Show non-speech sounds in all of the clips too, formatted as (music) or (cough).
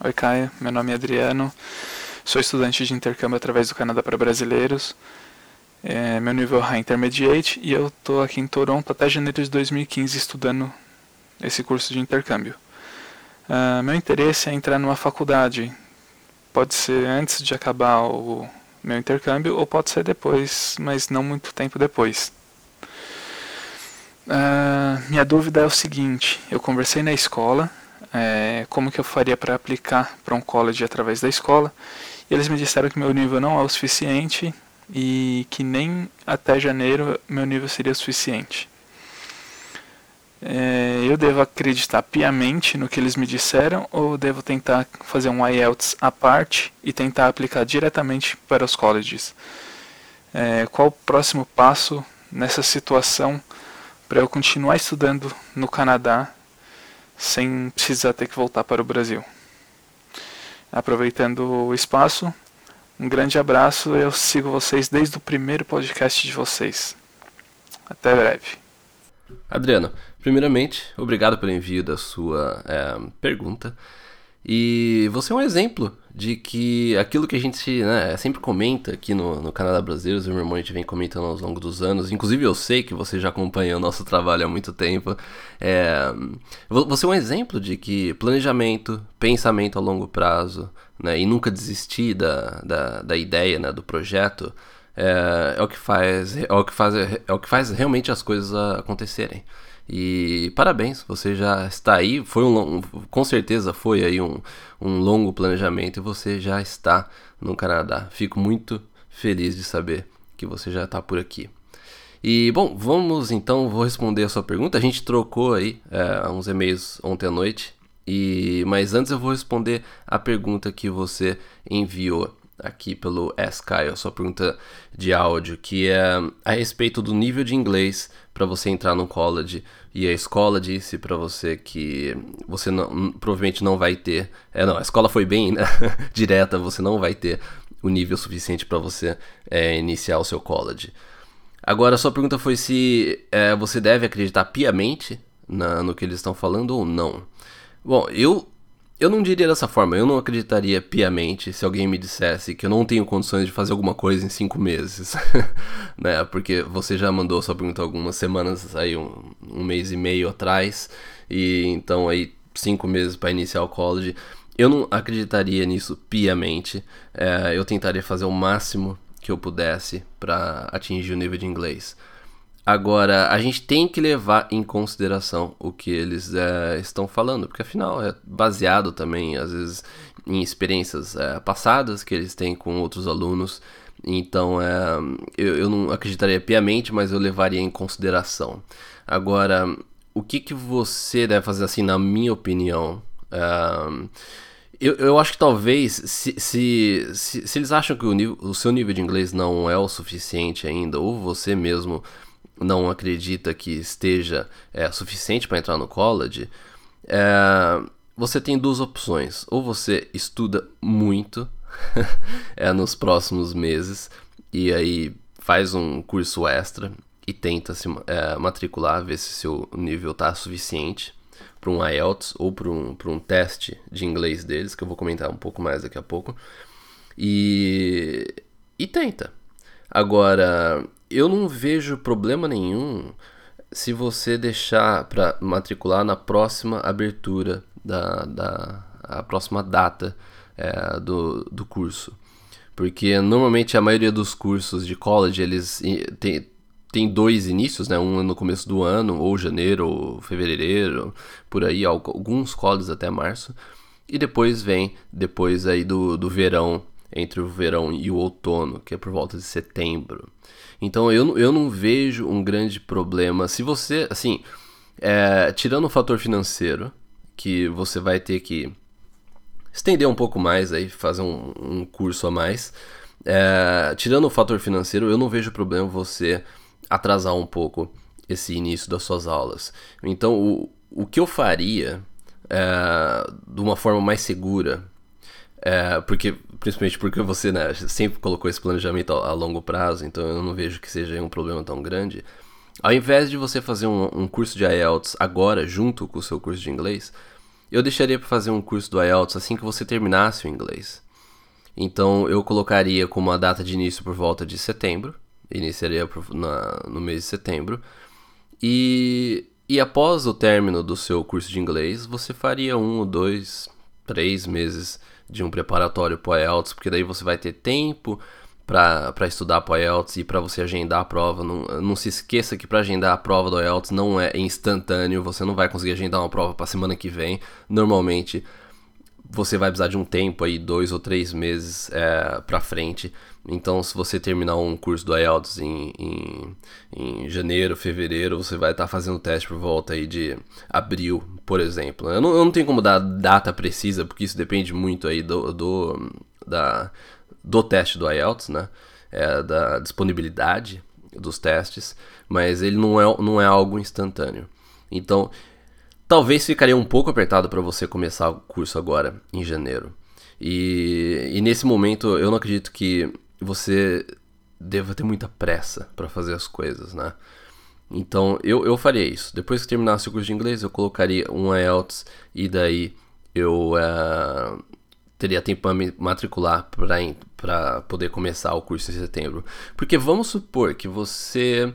Oi, Caio. Meu nome é Adriano. Sou estudante de intercâmbio através do Canadá para Brasileiros. É, meu nível é Intermediate e eu estou aqui em Toronto até janeiro de 2015 estudando esse curso de intercâmbio. Uh, meu interesse é entrar numa faculdade. Pode ser antes de acabar o meu intercâmbio ou pode ser depois, mas não muito tempo depois. Uh, minha dúvida é o seguinte: eu conversei na escola é, como que eu faria para aplicar para um college através da escola. E eles me disseram que meu nível não é o suficiente e que nem até janeiro meu nível seria suficiente. É, eu devo acreditar piamente no que eles me disseram ou devo tentar fazer um IELTS à parte e tentar aplicar diretamente para os colleges? É, qual o próximo passo nessa situação para eu continuar estudando no Canadá sem precisar ter que voltar para o Brasil. Aproveitando o espaço, um grande abraço. Eu sigo vocês desde o primeiro podcast de vocês. Até breve. Adriano, primeiramente, obrigado pelo envio da sua é, pergunta. E você é um exemplo de que aquilo que a gente né, sempre comenta aqui no, no Canadá Brasileiros, o meu irmão a gente vem comentando ao longo dos anos, inclusive eu sei que você já acompanha o nosso trabalho há muito tempo. É, você é um exemplo de que planejamento, pensamento a longo prazo né, e nunca desistir da, da, da ideia, né, do projeto, é, é, o que faz, é, o que faz, é o que faz realmente as coisas acontecerem. E parabéns, você já está aí. Foi um, com certeza foi aí um, um longo planejamento e você já está no Canadá. Fico muito feliz de saber que você já está por aqui. E bom, vamos então, vou responder a sua pergunta. A gente trocou aí é, uns e-mails ontem à noite, e mas antes eu vou responder a pergunta que você enviou aqui pelo Sky, a sua pergunta de áudio, que é a respeito do nível de inglês para você entrar no college. E a escola disse para você que você não, provavelmente não vai ter. É, não, a escola foi bem né, (laughs) direta, você não vai ter o nível suficiente para você é, iniciar o seu college. Agora, a sua pergunta foi se é, você deve acreditar piamente na, no que eles estão falando ou não. Bom, eu eu não diria dessa forma, eu não acreditaria piamente se alguém me dissesse que eu não tenho condições de fazer alguma coisa em cinco meses, (laughs) né? Porque você já mandou sua pergunta algumas semanas, aí um, um mês e meio atrás, e então aí cinco meses para iniciar o college. Eu não acreditaria nisso piamente, é, eu tentaria fazer o máximo que eu pudesse para atingir o nível de inglês. Agora, a gente tem que levar em consideração o que eles é, estão falando, porque afinal é baseado também, às vezes, em experiências é, passadas que eles têm com outros alunos. Então, é, eu, eu, não acreditaria piamente, mas eu levaria em consideração. Agora, o que, que você deve fazer, assim, na minha opinião? É, eu, eu acho que talvez, se, se, se, se eles acham que o, nível, o seu nível de inglês não é o suficiente ainda, ou você mesmo não acredita que esteja é, suficiente para entrar no college, é, você tem duas opções. Ou você estuda muito (laughs) é, nos próximos meses e aí faz um curso extra e tenta se é, matricular, ver se seu nível está suficiente para um IELTS ou para um, um teste de inglês deles, que eu vou comentar um pouco mais daqui a pouco. E, e tenta. Agora, eu não vejo problema nenhum se você deixar para matricular na próxima abertura da, da a próxima data é, do, do curso. Porque normalmente a maioria dos cursos de college eles tem, tem dois inícios, né? Um no começo do ano, ou janeiro, ou fevereiro, por aí, alguns colleges até março. E depois vem, depois aí do, do verão, entre o verão e o outono, que é por volta de setembro. Então eu, eu não vejo um grande problema. Se você, assim, é, tirando o fator financeiro, que você vai ter que estender um pouco mais aí, fazer um, um curso a mais. É, tirando o fator financeiro, eu não vejo problema você atrasar um pouco esse início das suas aulas. Então, o, o que eu faria é, de uma forma mais segura, é, porque principalmente porque você né, sempre colocou esse planejamento a, a, longo prazo, então eu não vejo que seja um problema tão grande. Ao invés de você fazer um, um curso de IELTS agora, junto com o seu curso de inglês, eu deixaria para fazer um curso do IELTS assim que você terminasse o inglês. Então eu colocaria como a data de início por volta de setembro, iniciaria na, no mês de setembro, e, e após o término do seu curso de inglês, você faria um ou dois, três meses de um preparatório para IELTS, porque daí você vai ter tempo para estudar para IELTS e para você agendar a prova. Não, não se esqueça que para agendar a prova do IELTS não é instantâneo, você não vai conseguir agendar uma prova para semana que vem. Normalmente você vai precisar de um tempo aí, dois ou três meses é, para frente. Então, se você terminar um curso do IELTS em, em, em janeiro, fevereiro, você vai estar tá fazendo teste por volta aí de abril, por exemplo. Eu não, eu não tenho como dar data precisa, porque isso depende muito aí do, do, da, do teste do IELTS, né? É, da disponibilidade dos testes, mas ele não é, não é algo instantâneo. Então, Talvez ficaria um pouco apertado para você começar o curso agora, em janeiro. E, e nesse momento eu não acredito que você deva ter muita pressa para fazer as coisas, né? Então eu, eu faria isso. Depois que terminasse o curso de inglês, eu colocaria um IELTS e daí eu uh, teria tempo para me matricular para poder começar o curso em setembro. Porque vamos supor que você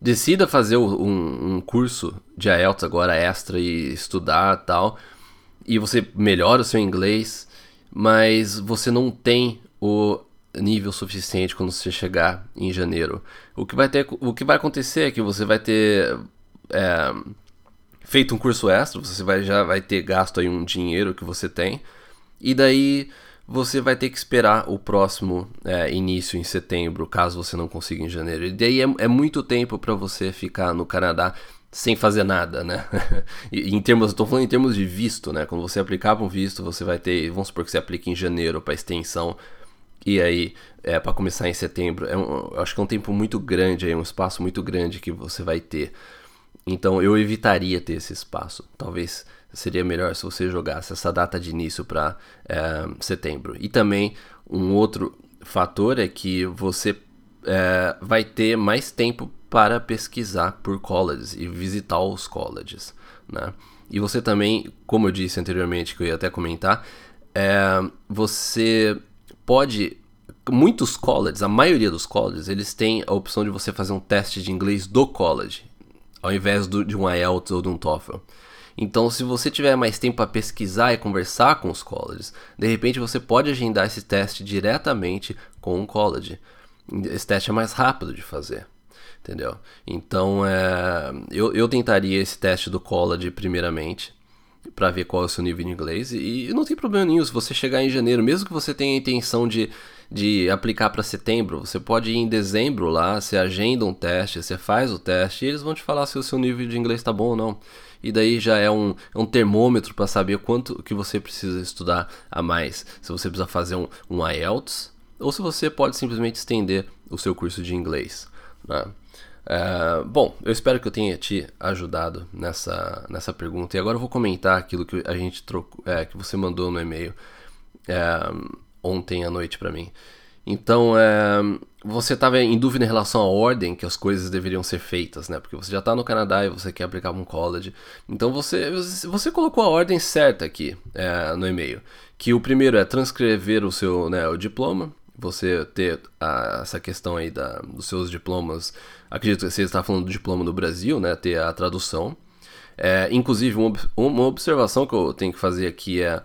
decida fazer um, um curso de IELTS agora extra e estudar tal, e você melhora o seu inglês, mas você não tem o nível suficiente quando você chegar em janeiro. O que vai, ter, o que vai acontecer é que você vai ter é, feito um curso extra, você vai, já vai ter gasto aí um dinheiro que você tem, e daí você vai ter que esperar o próximo é, início em setembro, caso você não consiga em janeiro. E daí é, é muito tempo para você ficar no Canadá sem fazer nada, né? (laughs) em termos, estou falando em termos de visto, né? Quando você aplicar para um visto, você vai ter, vamos supor que você aplique em janeiro para extensão e aí é para começar em setembro. É um, eu acho que é um tempo muito grande, aí, um espaço muito grande que você vai ter. Então eu evitaria ter esse espaço. Talvez seria melhor se você jogasse essa data de início para é, setembro. E também um outro fator é que você é, vai ter mais tempo para pesquisar por colleges e visitar os colleges, né? E você também, como eu disse anteriormente, que eu ia até comentar, é, você pode muitos colleges, a maioria dos colleges, eles têm a opção de você fazer um teste de inglês do college, ao invés do, de um IELTS ou de um TOEFL. Então, se você tiver mais tempo para pesquisar e conversar com os colleges, de repente você pode agendar esse teste diretamente com um college. Esse teste é mais rápido de fazer, entendeu? Então, é, eu, eu tentaria esse teste do college primeiramente para ver qual é o seu nível de inglês e, não tem problema nenhum se você chegar em janeiro, mesmo que você tenha a intenção de, de aplicar para setembro, você pode ir em dezembro lá, você agenda um teste, você faz o teste e eles vão te falar se o seu nível de inglês está bom ou não e daí já é um, é um termômetro para saber quanto que você precisa estudar a mais. Se você precisa fazer um, um IELTS ou se você pode simplesmente estender o seu curso de inglês. Né? É, bom, eu espero que eu tenha te ajudado nessa, nessa pergunta. E agora eu vou comentar aquilo que a gente trocou, é, que você mandou no e-mail é, ontem à noite para mim. Então, é, você estava em dúvida em relação à ordem que as coisas deveriam ser feitas, né? Porque você já está no Canadá e você quer aplicar um college. Então, você, você colocou a ordem certa aqui é, no e-mail. Que o primeiro é transcrever o seu né, o diploma. Você ter a, essa questão aí da, dos seus diplomas. Acredito que você está falando do diploma do Brasil, né? Ter a tradução. É, inclusive, uma, uma observação que eu tenho que fazer aqui é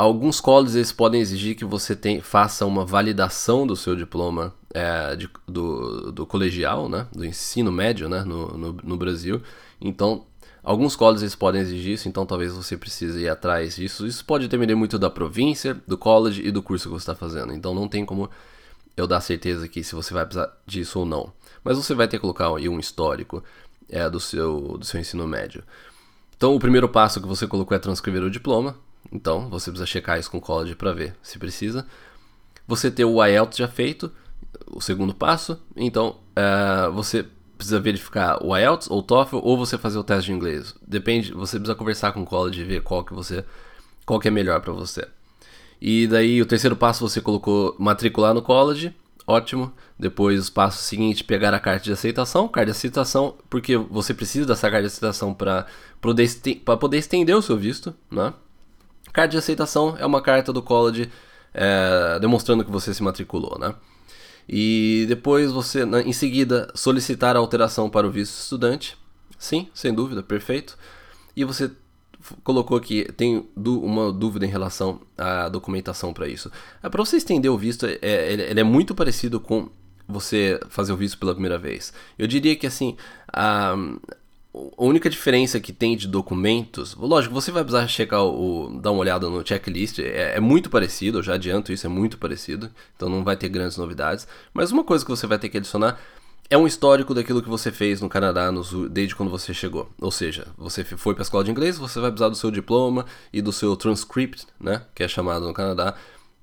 Alguns colleges eles podem exigir que você tem, faça uma validação do seu diploma é, de, do, do colegial, né, do ensino médio né, no, no, no Brasil. Então, Alguns colleges podem exigir isso, então talvez você precise ir atrás disso. Isso pode depender muito da província, do college e do curso que você está fazendo. Então não tem como eu dar certeza aqui se você vai precisar disso ou não. Mas você vai ter que colocar aí um histórico é, do, seu, do seu ensino médio. Então o primeiro passo que você colocou é transcrever o diploma. Então você precisa checar isso com o college para ver se precisa. Você ter o IELTS já feito, o segundo passo. Então é, você precisa verificar o IELTS ou o TOEFL ou você fazer o teste de inglês. Depende, você precisa conversar com o college e ver qual que você qual que é melhor para você. E daí o terceiro passo você colocou matricular no college, ótimo. Depois o passo seguinte, pegar a carta de aceitação, carta de aceitação, porque você precisa dessa carta de aceitação para poder, poder estender o seu visto, né? Carta de aceitação é uma carta do college é, demonstrando que você se matriculou, né? E depois você, em seguida, solicitar a alteração para o visto estudante. Sim, sem dúvida, perfeito. E você colocou aqui, tem uma dúvida em relação à documentação para isso. É, para você estender o visto, é, ele, ele, é muito parecido com você fazer o visto pela primeira vez. Eu diria que assim, a, a única diferença que tem de documentos, lógico, você vai precisar checar o, dar uma olhada no checklist, é, é, muito parecido, eu já adianto isso, é muito parecido, então não vai ter grandes novidades. Mas uma coisa que você vai ter que adicionar é um histórico daquilo que você fez no Canadá nos, desde quando você chegou. Ou seja, você foi para a escola de inglês, você vai precisar do seu diploma e do seu transcript, né, que é chamado no Canadá,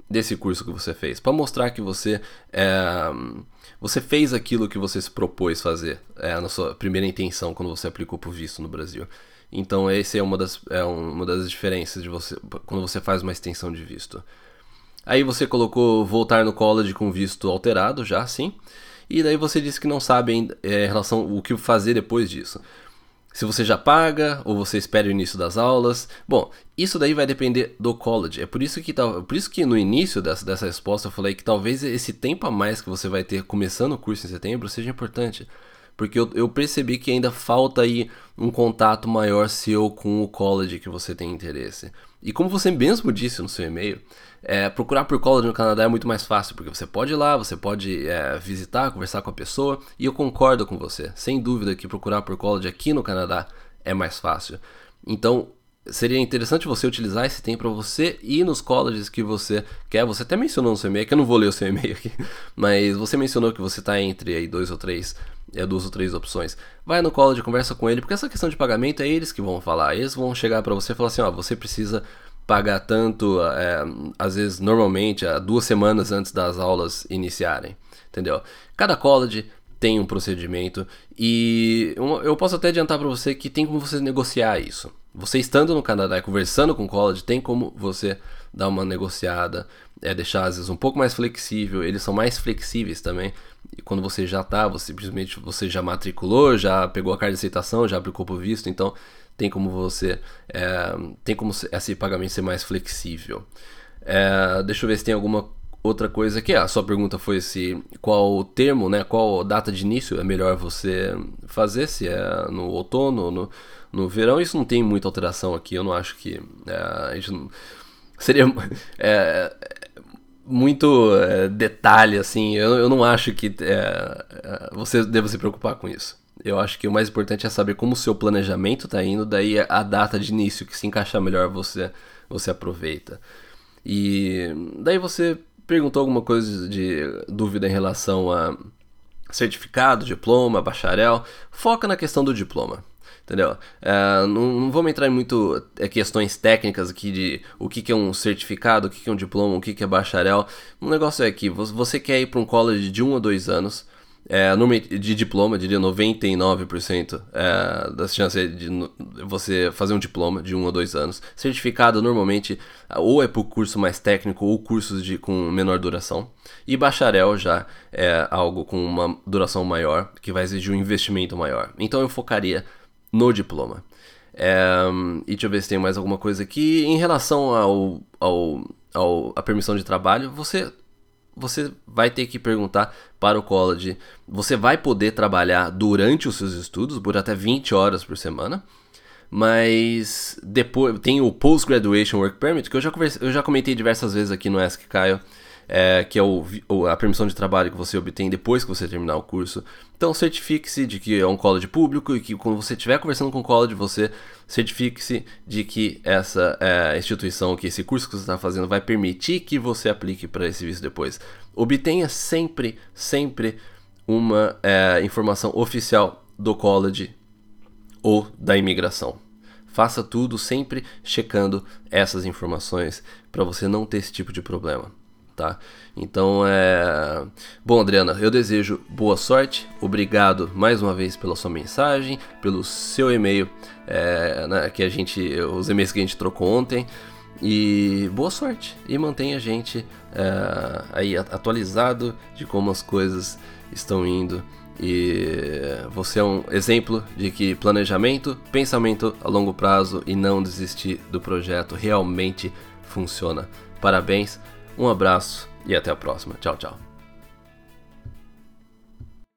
desse curso que você fez, para mostrar que você é, você fez aquilo que você se propôs fazer é, na sua primeira intenção quando você aplicou para o visto no Brasil. Então, essa é uma das, é uma das diferenças de você quando você faz uma extensão de visto. Aí você colocou voltar no college com visto alterado, já sim. E daí você disse que não sabe ainda é, em relação o que fazer depois disso se você já paga ou você espera o início das aulas. Bom, isso daí vai depender do college. É por isso que, por isso que no início dessa, dessa resposta eu falei que talvez esse tempo a mais que você vai ter começando o curso em setembro seja importante. Porque eu, eu percebi que ainda falta aí um contato maior seu com o college que você tem interesse. E como você mesmo disse no seu e-mail, é, procurar por college no Canadá é muito mais fácil, porque você pode ir lá, você pode é, visitar, conversar com a pessoa, e eu concordo com você. Sem dúvida que procurar por college aqui no Canadá é mais fácil. Então, seria interessante você utilizar esse tempo para você ir nos colleges que você quer. Você até mencionou no seu e-mail, que eu não vou ler o seu e-mail aqui, (laughs) mas você mencionou que você está entre aí dois ou três, é, duas ou três opções. Vai no college, conversa com ele, porque essa questão de pagamento é eles que vão falar. Eles vão chegar para você e falar assim, ó, você precisa pagar tanto, é, às vezes normalmente, duas semanas antes das aulas iniciarem, entendeu? Cada college tem um procedimento e eu posso até adiantar para você que tem como você negociar isso. Você estando no Canadá e conversando com o college, tem como você dar uma negociada, é deixar às vezes um pouco mais flexível. Eles são mais flexíveis também. E quando você já tá, você simplesmente você já matriculou, já pegou a carta de aceitação, já aplicou pro visto, então tem como você é, tem como esse pagamento ser mais flexível. É, deixa eu ver se tem alguma outra coisa aqui. A sua pergunta foi se qual termo, né, qual data de início é melhor você fazer, se é no outono ou no, no verão. Isso não tem muita alteração aqui. Eu não acho que é, a gente não, seria (laughs) é, muito é, detalhe assim. Eu, eu não acho que é, é, você deva se preocupar com isso. Eu acho que o mais importante é saber como o seu planejamento está indo, daí a data de início que se encaixar melhor você, você aproveita. E daí você perguntou alguma coisa de dúvida em relação a certificado, diploma, bacharel. Foca na questão do diploma. Entendeu? É, não, não, vamos entrar em muito é, questões técnicas aqui de o que, que é um certificado, o que, que é um diploma, o que, que é bacharel. O negócio é que você quer ir para um college de um ou dois anos é, de diploma, diria 99% é, das chances de você fazer um diploma de um ou dois anos. Certificado normalmente ou é por curso mais técnico ou cursos de, com menor duração. E bacharel já é algo com uma duração maior, que vai exigir um investimento maior. Então eu focaria no diploma. É, e deixa eu ver se tem mais alguma coisa aqui. Em relação ao, ao, ao a permissão de trabalho, você você vai ter que perguntar para o college. Você vai poder trabalhar durante os seus estudos por até 20 horas por semana. Mas depois tem o Post Graduation Work Permit, que eu já, eu já comentei diversas vezes aqui no Ask Kyle. É, que é o, a permissão de trabalho que você obtém depois que você terminar o curso. Então certifique-se de que é um college público e que quando você estiver conversando com o college, você certifique-se de que essa é, instituição, que esse curso que você está fazendo vai permitir que você aplique para esse visto depois. Obtenha sempre, sempre uma é, informação oficial do college ou da imigração. Faça tudo sempre checando essas informações para você não ter esse tipo de problema tá? Então é. Bom, Adriana, eu desejo boa sorte. Obrigado mais uma vez pela sua mensagem, pelo seu e-mail, é, né, que a gente. Os e-mails que a gente trocou ontem. E boa sorte e mantenha a gente é, aí atualizado de como as coisas estão indo. E você é um exemplo de que planejamento, pensamento a longo prazo e não desistir do projeto realmente funciona. Parabéns. Um abraço e até a próxima. Tchau, tchau.